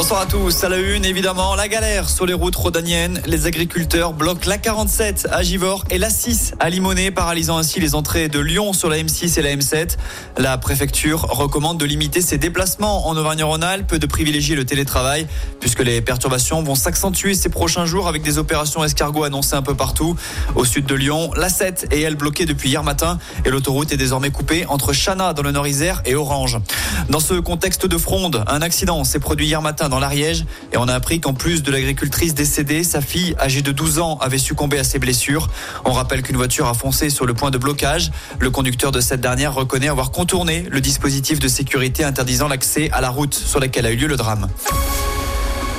Bonsoir à tous. À la une, évidemment, la galère sur les routes rhodaniennes. Les agriculteurs bloquent la 47 à Givors et la 6 à Limonest, paralysant ainsi les entrées de Lyon sur la M6 et la M7. La préfecture recommande de limiter ses déplacements en Auvergne-Rhône-Alpes, de privilégier le télétravail, puisque les perturbations vont s'accentuer ces prochains jours avec des opérations escargots annoncées un peu partout. Au sud de Lyon, la 7 est elle bloquée depuis hier matin et l'autoroute est désormais coupée entre Chana dans le Nord-Isère et Orange. Dans ce contexte de fronde, un accident s'est produit hier matin dans l'Ariège et on a appris qu'en plus de l'agricultrice décédée, sa fille âgée de 12 ans avait succombé à ses blessures. On rappelle qu'une voiture a foncé sur le point de blocage. Le conducteur de cette dernière reconnaît avoir contourné le dispositif de sécurité interdisant l'accès à la route sur laquelle a eu lieu le drame.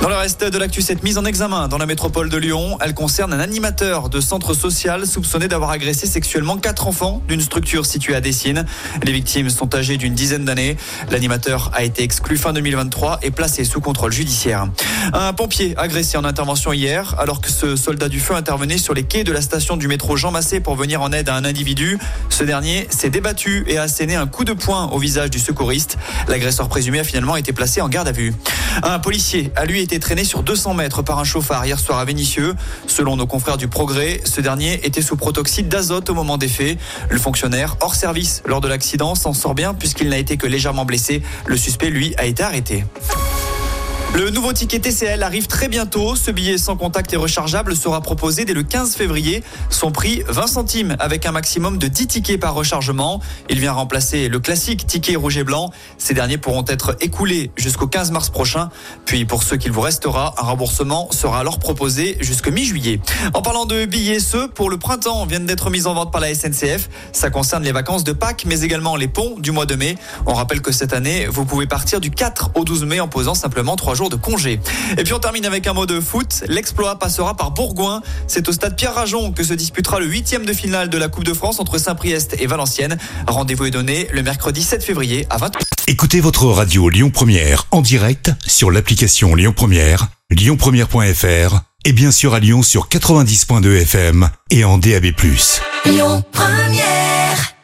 Dans le reste de l'actu, cette mise en examen dans la métropole de Lyon, elle concerne un animateur de centre social soupçonné d'avoir agressé sexuellement quatre enfants d'une structure située à Dessines. Les victimes sont âgées d'une dizaine d'années. L'animateur a été exclu fin 2023 et placé sous contrôle judiciaire. Un pompier agressé en intervention hier, alors que ce soldat du feu intervenait sur les quais de la station du métro Jean Massé pour venir en aide à un individu. Ce dernier s'est débattu et a asséné un coup de poing au visage du secouriste. L'agresseur présumé a finalement été placé en garde à vue. Un policier a lui été traîné sur 200 mètres par un chauffard hier soir à Vénissieux. Selon nos confrères du Progrès, ce dernier était sous protoxyde d'azote au moment des faits. Le fonctionnaire, hors service lors de l'accident, s'en sort bien puisqu'il n'a été que légèrement blessé. Le suspect, lui, a été arrêté. Le nouveau ticket TCL arrive très bientôt. Ce billet sans contact et rechargeable sera proposé dès le 15 février. Son prix 20 centimes avec un maximum de 10 tickets par rechargement. Il vient remplacer le classique ticket rouge et blanc. Ces derniers pourront être écoulés jusqu'au 15 mars prochain. Puis pour ceux qu'il vous restera, un remboursement sera alors proposé jusqu'au mi-juillet. En parlant de billets, ceux pour le printemps viennent d'être mis en vente par la SNCF. Ça concerne les vacances de Pâques mais également les ponts du mois de mai. On rappelle que cette année, vous pouvez partir du 4 au 12 mai en posant simplement 3 jours de congé. Et puis on termine avec un mot de foot. L'exploit passera par Bourgoin. C'est au stade Pierre Rajon que se disputera le huitième de finale de la Coupe de France entre Saint-Priest et Valenciennes. Rendez-vous est donné le mercredi 7 février à 20h. Écoutez votre radio Lyon Première en direct sur l'application Lyon Première, lyonpremière.fr et bien sûr à Lyon sur 90.2 FM et en DAB+. Lyon Première